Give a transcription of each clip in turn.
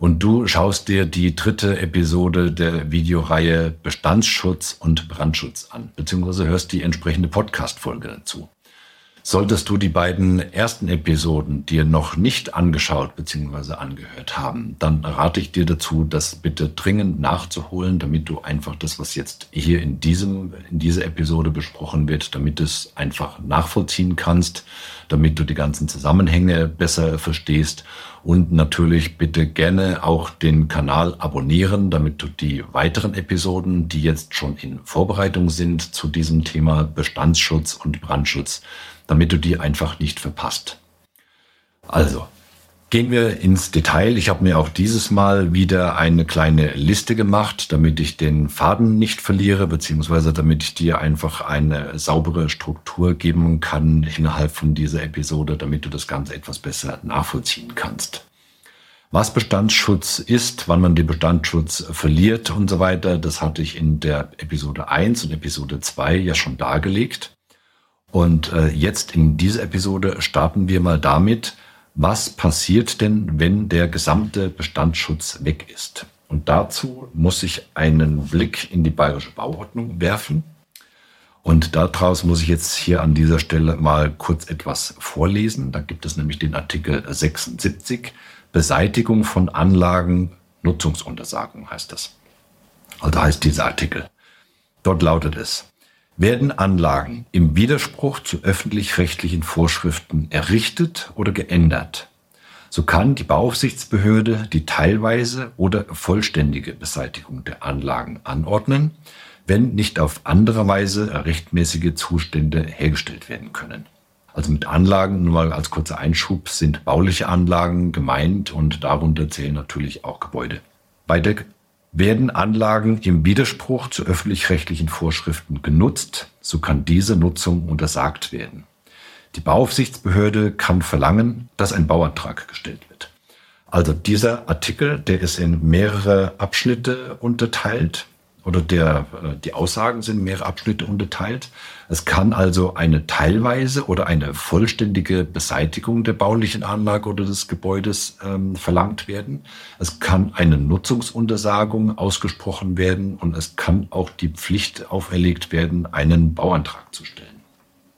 und du schaust dir die dritte Episode der Videoreihe Bestandsschutz und Brandschutz an, beziehungsweise hörst die entsprechende Podcast-Folge dazu. Solltest du die beiden ersten Episoden dir noch nicht angeschaut bzw. angehört haben, dann rate ich dir dazu, das bitte dringend nachzuholen, damit du einfach das, was jetzt hier in diesem, in dieser Episode besprochen wird, damit du es einfach nachvollziehen kannst, damit du die ganzen Zusammenhänge besser verstehst und natürlich bitte gerne auch den Kanal abonnieren, damit du die weiteren Episoden, die jetzt schon in Vorbereitung sind zu diesem Thema Bestandsschutz und Brandschutz, damit du die einfach nicht verpasst. Also, gehen wir ins Detail. Ich habe mir auch dieses Mal wieder eine kleine Liste gemacht, damit ich den Faden nicht verliere, beziehungsweise damit ich dir einfach eine saubere Struktur geben kann innerhalb von dieser Episode, damit du das Ganze etwas besser nachvollziehen kannst. Was Bestandsschutz ist, wann man den Bestandsschutz verliert und so weiter, das hatte ich in der Episode 1 und Episode 2 ja schon dargelegt. Und äh, jetzt in dieser Episode starten wir mal damit, was passiert denn, wenn der gesamte Bestandsschutz weg ist. Und dazu muss ich einen Blick in die bayerische Bauordnung werfen. Und daraus muss ich jetzt hier an dieser Stelle mal kurz etwas vorlesen. Da gibt es nämlich den Artikel 76, Beseitigung von Anlagen, Nutzungsuntersagung heißt das. Also heißt dieser Artikel. Dort lautet es, werden Anlagen im Widerspruch zu öffentlich-rechtlichen Vorschriften errichtet oder geändert, so kann die Bauaufsichtsbehörde die teilweise oder vollständige Beseitigung der Anlagen anordnen, wenn nicht auf andere Weise rechtmäßige Zustände hergestellt werden können. Also mit Anlagen, nur mal als kurzer Einschub, sind bauliche Anlagen gemeint und darunter zählen natürlich auch Gebäude. Bei der werden Anlagen im Widerspruch zu öffentlich-rechtlichen Vorschriften genutzt, so kann diese Nutzung untersagt werden. Die Bauaufsichtsbehörde kann verlangen, dass ein Bauantrag gestellt wird. Also dieser Artikel, der ist in mehrere Abschnitte unterteilt oder der, äh, die Aussagen sind in mehrere Abschnitte unterteilt. Es kann also eine teilweise oder eine vollständige Beseitigung der baulichen Anlage oder des Gebäudes ähm, verlangt werden. Es kann eine Nutzungsuntersagung ausgesprochen werden und es kann auch die Pflicht auferlegt werden, einen Bauantrag zu stellen.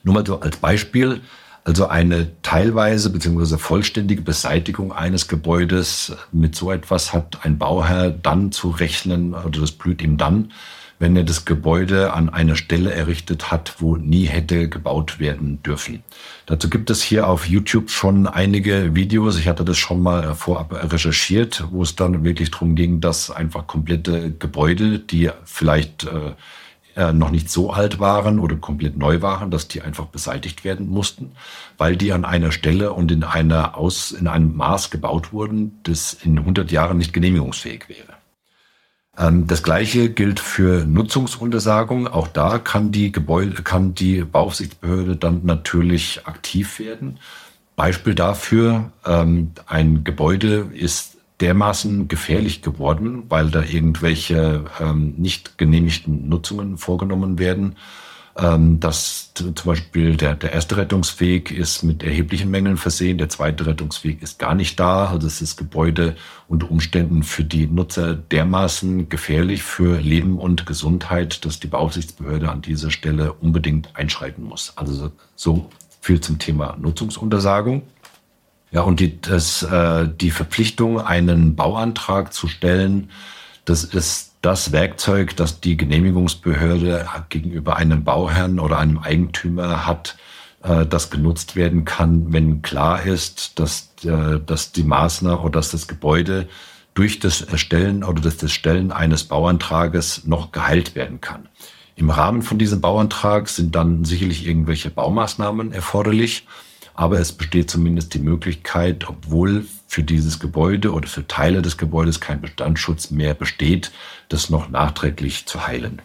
Nur mal so als Beispiel. Also eine teilweise bzw. vollständige Beseitigung eines Gebäudes mit so etwas hat ein Bauherr dann zu rechnen, oder das blüht ihm dann, wenn er das Gebäude an einer Stelle errichtet hat, wo nie hätte gebaut werden dürfen. Dazu gibt es hier auf YouTube schon einige Videos. Ich hatte das schon mal vorab recherchiert, wo es dann wirklich darum ging, dass einfach komplette Gebäude, die vielleicht äh, äh, noch nicht so alt waren oder komplett neu waren, dass die einfach beseitigt werden mussten, weil die an einer Stelle und in einer Aus, in einem Maß gebaut wurden, das in 100 Jahren nicht genehmigungsfähig wäre. Ähm, das gleiche gilt für Nutzungsuntersagung. Auch da kann die Gebäude, kann die Bauaufsichtsbehörde dann natürlich aktiv werden. Beispiel dafür, ähm, ein Gebäude ist dermaßen gefährlich geworden, weil da irgendwelche ähm, nicht genehmigten Nutzungen vorgenommen werden, ähm, dass zum Beispiel der, der erste Rettungsweg ist mit erheblichen Mängeln versehen, der zweite Rettungsweg ist gar nicht da. Also ist das Gebäude unter Umständen für die Nutzer dermaßen gefährlich für Leben und Gesundheit, dass die Beaufsichtsbehörde an dieser Stelle unbedingt einschreiten muss. Also so viel zum Thema Nutzungsuntersagung. Ja, und die, das, äh, die Verpflichtung, einen Bauantrag zu stellen, das ist das Werkzeug, das die Genehmigungsbehörde gegenüber einem Bauherrn oder einem Eigentümer hat, äh, das genutzt werden kann, wenn klar ist, dass, äh, dass die Maßnahme oder dass das Gebäude durch das Erstellen oder das Erstellen eines Bauantrages noch geheilt werden kann. Im Rahmen von diesem Bauantrag sind dann sicherlich irgendwelche Baumaßnahmen erforderlich. Aber es besteht zumindest die Möglichkeit, obwohl für dieses Gebäude oder für Teile des Gebäudes kein Bestandsschutz mehr besteht, das noch nachträglich zu heilen.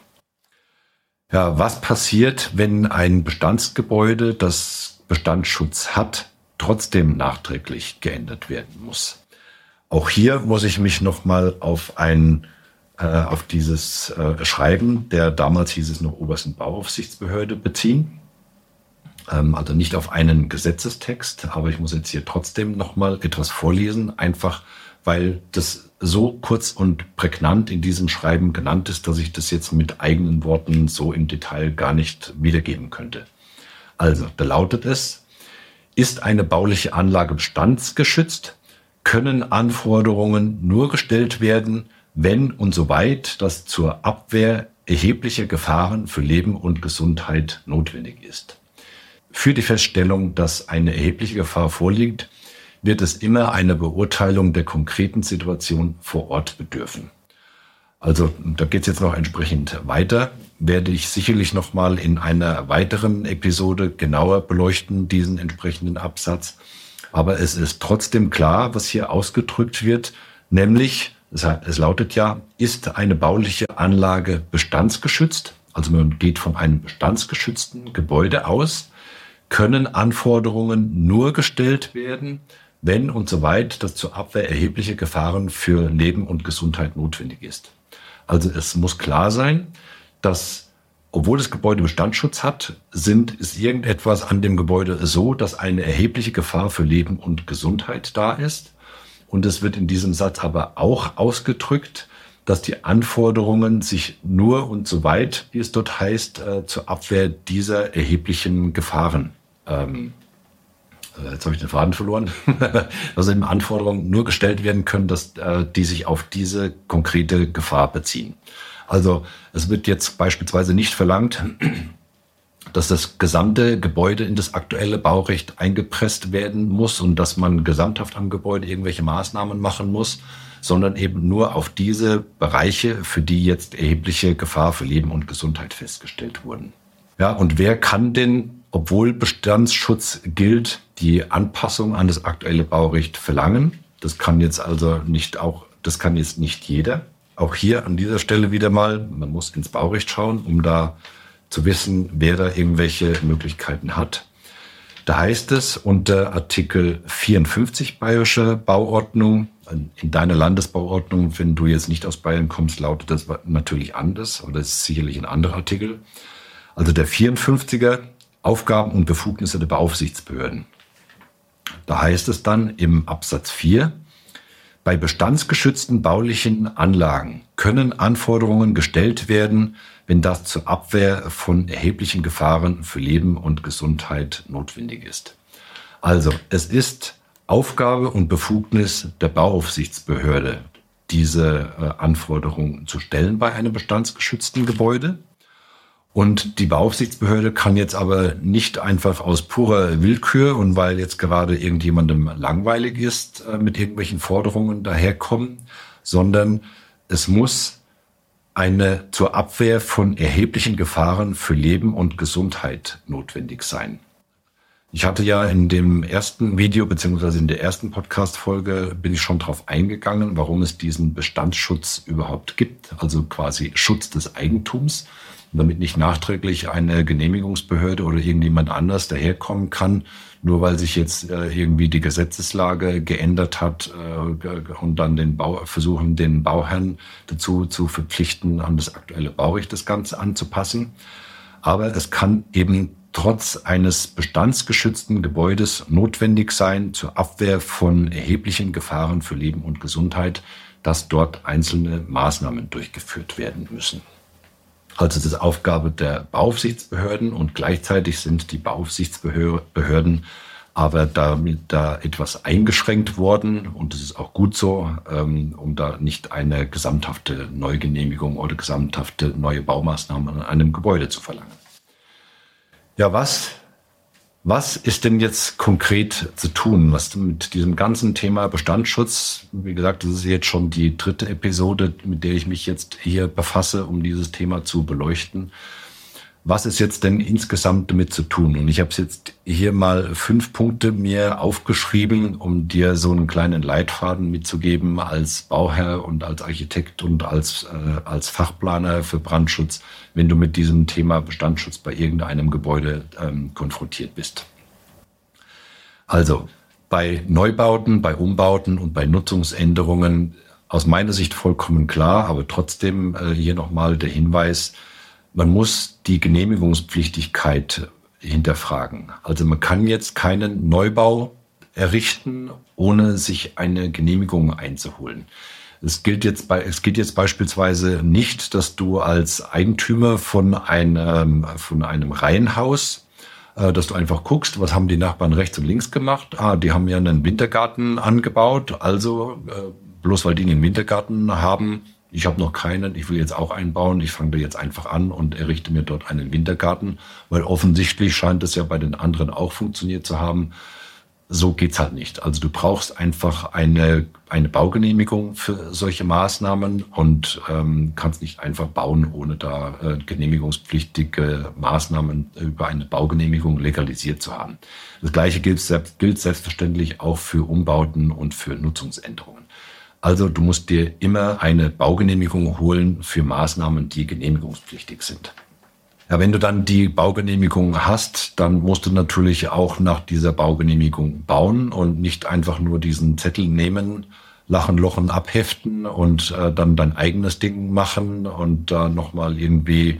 Ja, was passiert, wenn ein Bestandsgebäude, das Bestandsschutz hat, trotzdem nachträglich geändert werden muss? Auch hier muss ich mich nochmal auf ein äh, auf dieses äh, Schreiben, der damals hieß es noch obersten Bauaufsichtsbehörde, beziehen. Ähm, also nicht auf einen Gesetzestext, aber ich muss jetzt hier trotzdem nochmal etwas vorlesen, einfach weil das so kurz und prägnant in diesem Schreiben genannt ist, dass ich das jetzt mit eigenen Worten so im Detail gar nicht wiedergeben könnte. Also, da lautet es, ist eine bauliche Anlage bestandsgeschützt, können Anforderungen nur gestellt werden, wenn und soweit das zur Abwehr erheblicher Gefahren für Leben und Gesundheit notwendig ist. Für die Feststellung, dass eine erhebliche Gefahr vorliegt, wird es immer eine Beurteilung der konkreten Situation vor Ort bedürfen. Also da geht es jetzt noch entsprechend weiter. Werde ich sicherlich noch mal in einer weiteren Episode genauer beleuchten, diesen entsprechenden Absatz. Aber es ist trotzdem klar, was hier ausgedrückt wird, nämlich, es lautet ja, ist eine bauliche Anlage bestandsgeschützt, also man geht von einem bestandsgeschützten Gebäude aus, können Anforderungen nur gestellt werden, wenn und soweit das zur Abwehr erhebliche Gefahren für Leben und Gesundheit notwendig ist. Also es muss klar sein, dass obwohl das Gebäude Bestandsschutz hat, sind, ist irgendetwas an dem Gebäude so, dass eine erhebliche Gefahr für Leben und Gesundheit da ist. Und es wird in diesem Satz aber auch ausgedrückt, dass die Anforderungen sich nur und so weit, wie es dort heißt, äh, zur Abwehr dieser erheblichen Gefahren ähm, äh, jetzt habe ich den Faden verloren, dass eben Anforderungen nur gestellt werden können, dass äh, die sich auf diese konkrete Gefahr beziehen. Also es wird jetzt beispielsweise nicht verlangt, dass das gesamte Gebäude in das aktuelle Baurecht eingepresst werden muss und dass man gesamthaft am Gebäude irgendwelche Maßnahmen machen muss, sondern eben nur auf diese Bereiche, für die jetzt erhebliche Gefahr für Leben und Gesundheit festgestellt wurden. Ja, und wer kann denn, obwohl Bestandsschutz gilt, die Anpassung an das aktuelle Baurecht verlangen? Das kann jetzt also nicht auch, das kann jetzt nicht jeder. Auch hier an dieser Stelle wieder mal, man muss ins Baurecht schauen, um da zu wissen, wer da irgendwelche Möglichkeiten hat. Da heißt es unter Artikel 54 Bayerische Bauordnung, in deiner Landesbauordnung, wenn du jetzt nicht aus Bayern kommst, lautet das natürlich anders, aber das ist sicherlich ein anderer Artikel. Also der 54er Aufgaben und Befugnisse der Beaufsichtsbehörden. Da heißt es dann im Absatz 4, bei bestandsgeschützten baulichen Anlagen können Anforderungen gestellt werden, wenn das zur Abwehr von erheblichen Gefahren für Leben und Gesundheit notwendig ist. Also es ist Aufgabe und Befugnis der Bauaufsichtsbehörde, diese äh, Anforderungen zu stellen bei einem bestandsgeschützten Gebäude. Und die Beaufsichtsbehörde kann jetzt aber nicht einfach aus purer Willkür und weil jetzt gerade irgendjemandem langweilig ist, äh, mit irgendwelchen Forderungen daherkommen, sondern es muss eine zur Abwehr von erheblichen Gefahren für Leben und Gesundheit notwendig sein. Ich hatte ja in dem ersten Video beziehungsweise in der ersten Podcast-Folge bin ich schon darauf eingegangen, warum es diesen Bestandsschutz überhaupt gibt, also quasi Schutz des Eigentums damit nicht nachträglich eine Genehmigungsbehörde oder irgendjemand anders daherkommen kann, nur weil sich jetzt äh, irgendwie die Gesetzeslage geändert hat äh, und dann den Bau versuchen, den Bauherrn dazu zu verpflichten, an das aktuelle Baurecht das Ganze anzupassen. Aber es kann eben trotz eines bestandsgeschützten Gebäudes notwendig sein zur Abwehr von erheblichen Gefahren für Leben und Gesundheit, dass dort einzelne Maßnahmen durchgeführt werden müssen. Also das ist Aufgabe der Bauaufsichtsbehörden und gleichzeitig sind die Bauaufsichtsbehörden aber damit da etwas eingeschränkt worden und das ist auch gut so, ähm, um da nicht eine gesamthafte Neugenehmigung oder gesamthafte neue Baumaßnahmen an einem Gebäude zu verlangen. Ja, was was ist denn jetzt konkret zu tun? Was mit diesem ganzen Thema Bestandsschutz? Wie gesagt, das ist jetzt schon die dritte Episode, mit der ich mich jetzt hier befasse, um dieses Thema zu beleuchten. Was ist jetzt denn insgesamt damit zu tun? Und ich habe jetzt hier mal fünf Punkte mir aufgeschrieben, um dir so einen kleinen Leitfaden mitzugeben als Bauherr und als Architekt und als, äh, als Fachplaner für Brandschutz, wenn du mit diesem Thema Bestandsschutz bei irgendeinem Gebäude ähm, konfrontiert bist. Also bei Neubauten, bei Umbauten und bei Nutzungsänderungen aus meiner Sicht vollkommen klar, aber trotzdem äh, hier nochmal der Hinweis, man muss die Genehmigungspflichtigkeit hinterfragen. Also man kann jetzt keinen Neubau errichten, ohne sich eine Genehmigung einzuholen. Es gilt jetzt es gilt jetzt beispielsweise nicht, dass du als Eigentümer von einem, von einem Reihenhaus, äh, dass du einfach guckst, was haben die Nachbarn rechts und links gemacht? Ah, die haben ja einen Wintergarten angebaut, also äh, bloß weil die einen Wintergarten haben, ich habe noch keinen, ich will jetzt auch einbauen, ich fange da jetzt einfach an und errichte mir dort einen Wintergarten, weil offensichtlich scheint es ja bei den anderen auch funktioniert zu haben. So geht's halt nicht. Also du brauchst einfach eine, eine Baugenehmigung für solche Maßnahmen und ähm, kannst nicht einfach bauen, ohne da äh, genehmigungspflichtige Maßnahmen über eine Baugenehmigung legalisiert zu haben. Das gleiche gilt, selbst, gilt selbstverständlich auch für Umbauten und für Nutzungsänderungen. Also du musst dir immer eine Baugenehmigung holen für Maßnahmen, die genehmigungspflichtig sind. Ja, wenn du dann die Baugenehmigung hast, dann musst du natürlich auch nach dieser Baugenehmigung bauen und nicht einfach nur diesen Zettel nehmen, Lachen, Lochen abheften und äh, dann dein eigenes Ding machen und da äh, nochmal irgendwie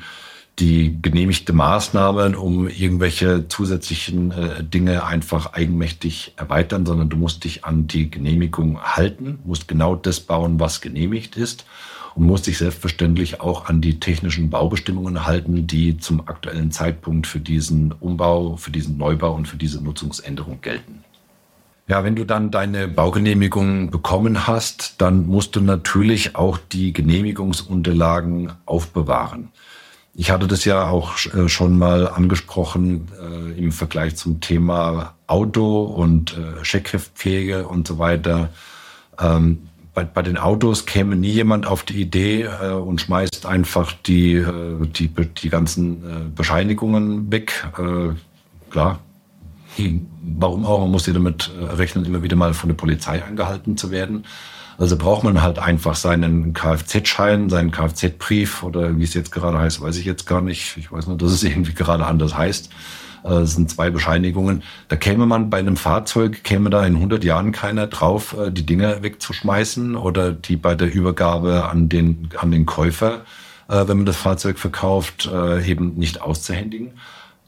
die genehmigte Maßnahmen, um irgendwelche zusätzlichen äh, Dinge einfach eigenmächtig erweitern, sondern du musst dich an die Genehmigung halten, musst genau das bauen, was genehmigt ist und musst dich selbstverständlich auch an die technischen Baubestimmungen halten, die zum aktuellen Zeitpunkt für diesen Umbau, für diesen Neubau und für diese Nutzungsänderung gelten. Ja, wenn du dann deine Baugenehmigung bekommen hast, dann musst du natürlich auch die Genehmigungsunterlagen aufbewahren. Ich hatte das ja auch äh, schon mal angesprochen äh, im Vergleich zum Thema Auto und äh, Scheckheftpflege und so weiter. Ähm, bei, bei den Autos käme nie jemand auf die Idee äh, und schmeißt einfach die, äh, die, die ganzen äh, Bescheinigungen weg. Klar, warum auch? Man muss ja damit rechnen, immer wieder mal von der Polizei angehalten zu werden. Also braucht man halt einfach seinen Kfz-Schein, seinen Kfz-Brief oder wie es jetzt gerade heißt, weiß ich jetzt gar nicht. Ich weiß nur, dass es irgendwie gerade anders heißt. Äh, es sind zwei Bescheinigungen. Da käme man bei einem Fahrzeug, käme da in 100 Jahren keiner drauf, äh, die Dinger wegzuschmeißen oder die bei der Übergabe an den, an den Käufer, äh, wenn man das Fahrzeug verkauft, eben nicht auszuhändigen.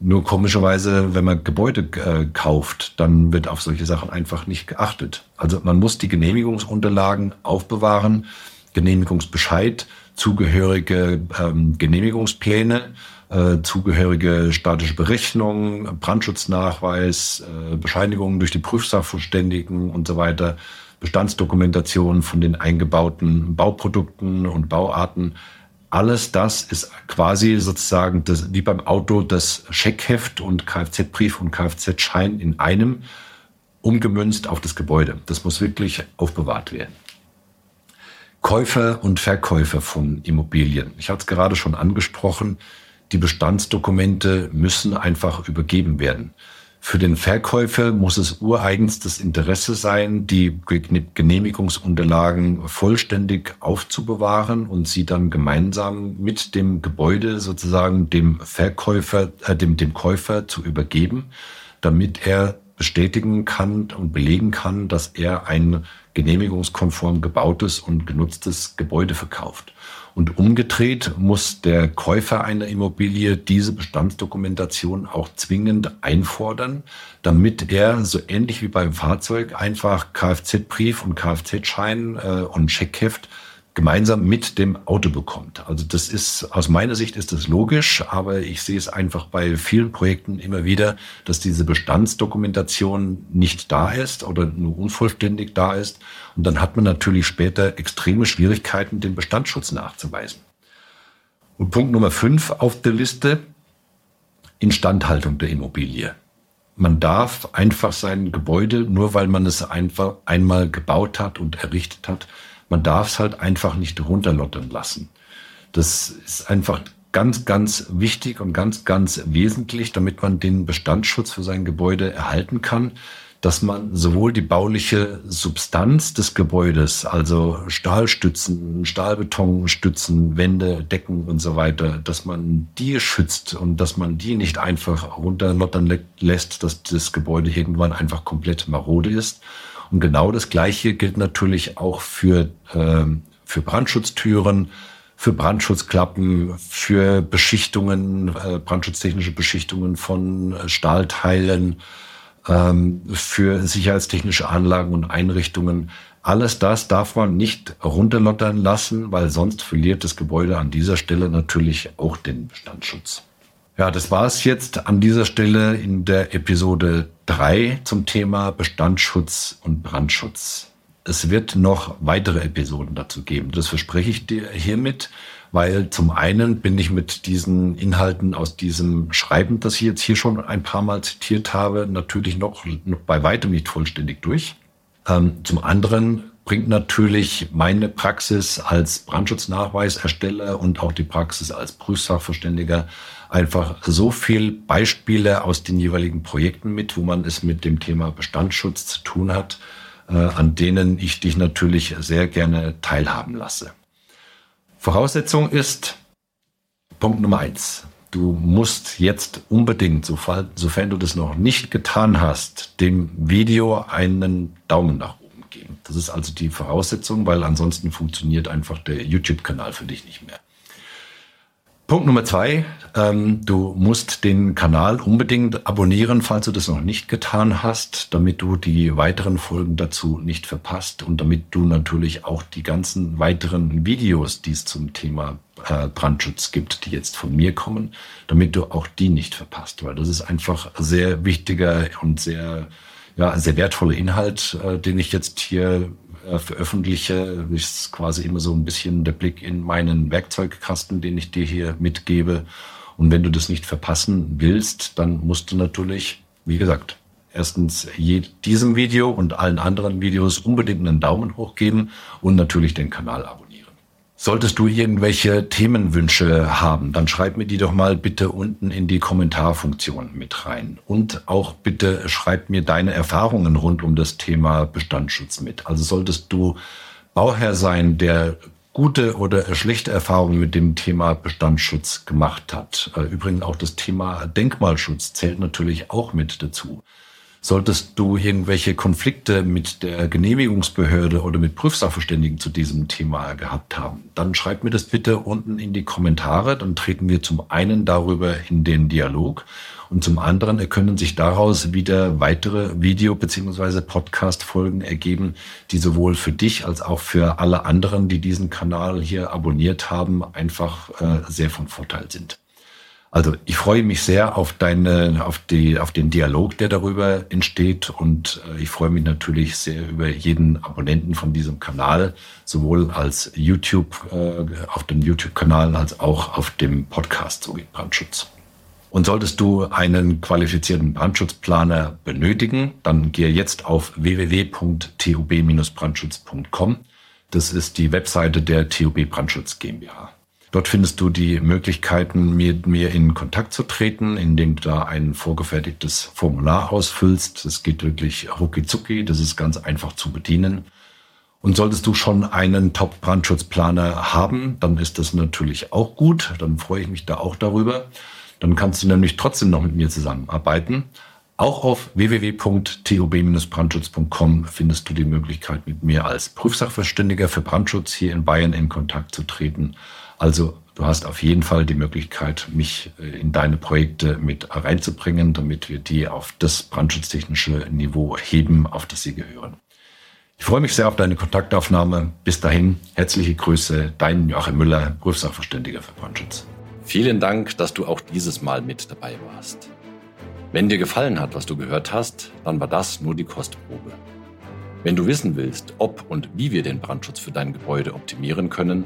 Nur komischerweise, wenn man Gebäude äh, kauft, dann wird auf solche Sachen einfach nicht geachtet. Also man muss die Genehmigungsunterlagen aufbewahren, Genehmigungsbescheid, zugehörige ähm, Genehmigungspläne, äh, zugehörige statische Berechnungen, Brandschutznachweis, äh, Bescheinigungen durch die Prüfsachverständigen und so weiter, Bestandsdokumentation von den eingebauten Bauprodukten und Bauarten alles das ist quasi sozusagen das, wie beim Auto das Scheckheft und Kfz-Brief und Kfz-Schein in einem umgemünzt auf das Gebäude. Das muss wirklich aufbewahrt werden. Käufer und Verkäufer von Immobilien. Ich hatte es gerade schon angesprochen. Die Bestandsdokumente müssen einfach übergeben werden. Für den Verkäufer muss es ureigens das Interesse sein, die Genehmigungsunterlagen vollständig aufzubewahren und sie dann gemeinsam mit dem Gebäude sozusagen dem Verkäufer, äh, dem, dem Käufer zu übergeben, damit er bestätigen kann und belegen kann, dass er ein genehmigungskonform gebautes und genutztes Gebäude verkauft. Und umgedreht muss der Käufer einer Immobilie diese Bestandsdokumentation auch zwingend einfordern, damit er so ähnlich wie beim Fahrzeug einfach Kfz-Brief und Kfz-Schein äh, und Scheckheft gemeinsam mit dem Auto bekommt. Also das ist, aus meiner Sicht ist das logisch, aber ich sehe es einfach bei vielen Projekten immer wieder, dass diese Bestandsdokumentation nicht da ist oder nur unvollständig da ist. Und dann hat man natürlich später extreme Schwierigkeiten, den Bestandsschutz nachzuweisen. Und Punkt Nummer fünf auf der Liste, Instandhaltung der Immobilie. Man darf einfach sein Gebäude, nur weil man es einfach einmal gebaut hat und errichtet hat, man darf es halt einfach nicht runterlottern lassen. Das ist einfach ganz, ganz wichtig und ganz, ganz wesentlich, damit man den Bestandsschutz für sein Gebäude erhalten kann, dass man sowohl die bauliche Substanz des Gebäudes, also Stahlstützen, Stahlbetonstützen, Wände, Decken und so weiter, dass man die schützt und dass man die nicht einfach runterlottern lässt, dass das Gebäude irgendwann einfach komplett marode ist. Und genau das Gleiche gilt natürlich auch für, äh, für Brandschutztüren, für Brandschutzklappen, für Beschichtungen, äh, brandschutztechnische Beschichtungen von äh, Stahlteilen, ähm, für sicherheitstechnische Anlagen und Einrichtungen. Alles das darf man nicht runterlottern lassen, weil sonst verliert das Gebäude an dieser Stelle natürlich auch den Bestandsschutz. Ja, das war es jetzt an dieser Stelle in der Episode 3 zum Thema Bestandsschutz und Brandschutz. Es wird noch weitere Episoden dazu geben. Das verspreche ich dir hiermit weil zum einen bin ich mit diesen Inhalten aus diesem Schreiben, das ich jetzt hier schon ein paar Mal zitiert habe, natürlich noch, noch bei weitem nicht vollständig durch. Ähm, zum anderen bringt natürlich meine Praxis als Brandschutznachweisersteller und auch die Praxis als Prüfsachverständiger einfach so viel Beispiele aus den jeweiligen Projekten mit, wo man es mit dem Thema Bestandsschutz zu tun hat, äh, an denen ich dich natürlich sehr gerne teilhaben lasse. Voraussetzung ist Punkt Nummer eins. Du musst jetzt unbedingt, sofern, sofern du das noch nicht getan hast, dem Video einen Daumen nach oben geben. Das ist also die Voraussetzung, weil ansonsten funktioniert einfach der YouTube-Kanal für dich nicht mehr. Punkt Nummer zwei, ähm, du musst den Kanal unbedingt abonnieren, falls du das noch nicht getan hast, damit du die weiteren Folgen dazu nicht verpasst und damit du natürlich auch die ganzen weiteren Videos, die es zum Thema äh, Brandschutz gibt, die jetzt von mir kommen, damit du auch die nicht verpasst, weil das ist einfach sehr wichtiger und sehr, ja, sehr wertvoller Inhalt, äh, den ich jetzt hier äh, veröffentliche, ist quasi immer so ein bisschen der Blick in meinen Werkzeugkasten, den ich dir hier mitgebe. Und wenn du das nicht verpassen willst, dann musst du natürlich, wie gesagt, erstens diesem Video und allen anderen Videos unbedingt einen Daumen hoch geben und natürlich den Kanal abonnieren. Solltest du irgendwelche Themenwünsche haben, dann schreib mir die doch mal bitte unten in die Kommentarfunktion mit rein. Und auch bitte schreib mir deine Erfahrungen rund um das Thema Bestandsschutz mit. Also solltest du Bauherr sein, der gute oder schlechte Erfahrungen mit dem Thema Bestandsschutz gemacht hat. Äh, übrigens auch das Thema Denkmalschutz zählt natürlich auch mit dazu. Solltest du irgendwelche Konflikte mit der Genehmigungsbehörde oder mit Prüfsachverständigen zu diesem Thema gehabt haben, dann schreib mir das bitte unten in die Kommentare. Dann treten wir zum einen darüber in den Dialog und zum anderen können sich daraus wieder weitere Video- bzw. Podcast-Folgen ergeben, die sowohl für dich als auch für alle anderen, die diesen Kanal hier abonniert haben, einfach äh, sehr von Vorteil sind. Also ich freue mich sehr auf deine, auf die, auf den Dialog, der darüber entsteht und äh, ich freue mich natürlich sehr über jeden Abonnenten von diesem Kanal, sowohl als YouTube, äh, auf dem YouTube-Kanal als auch auf dem Podcast So geht Brandschutz. Und solltest du einen qualifizierten Brandschutzplaner benötigen, dann gehe jetzt auf www.tub-brandschutz.com. Das ist die Webseite der TUB Brandschutz GmbH. Dort findest du die Möglichkeiten, mit mir in Kontakt zu treten, indem du da ein vorgefertigtes Formular ausfüllst. Das geht wirklich rucki das ist ganz einfach zu bedienen. Und solltest du schon einen Top-Brandschutzplaner haben, dann ist das natürlich auch gut. Dann freue ich mich da auch darüber. Dann kannst du nämlich trotzdem noch mit mir zusammenarbeiten. Auch auf www.tub-brandschutz.com findest du die Möglichkeit, mit mir als Prüfsachverständiger für Brandschutz hier in Bayern in Kontakt zu treten. Also du hast auf jeden Fall die Möglichkeit, mich äh, in deine Projekte mit reinzubringen, damit wir die auf das brandschutztechnische Niveau heben, auf das sie gehören. Ich freue mich sehr auf deine Kontaktaufnahme. Bis dahin, herzliche Grüße, dein Joachim Müller, Prüfsachverständiger für Brandschutz. Vielen Dank, dass du auch dieses Mal mit dabei warst. Wenn dir gefallen hat, was du gehört hast, dann war das nur die Kostprobe. Wenn du wissen willst, ob und wie wir den Brandschutz für dein Gebäude optimieren können,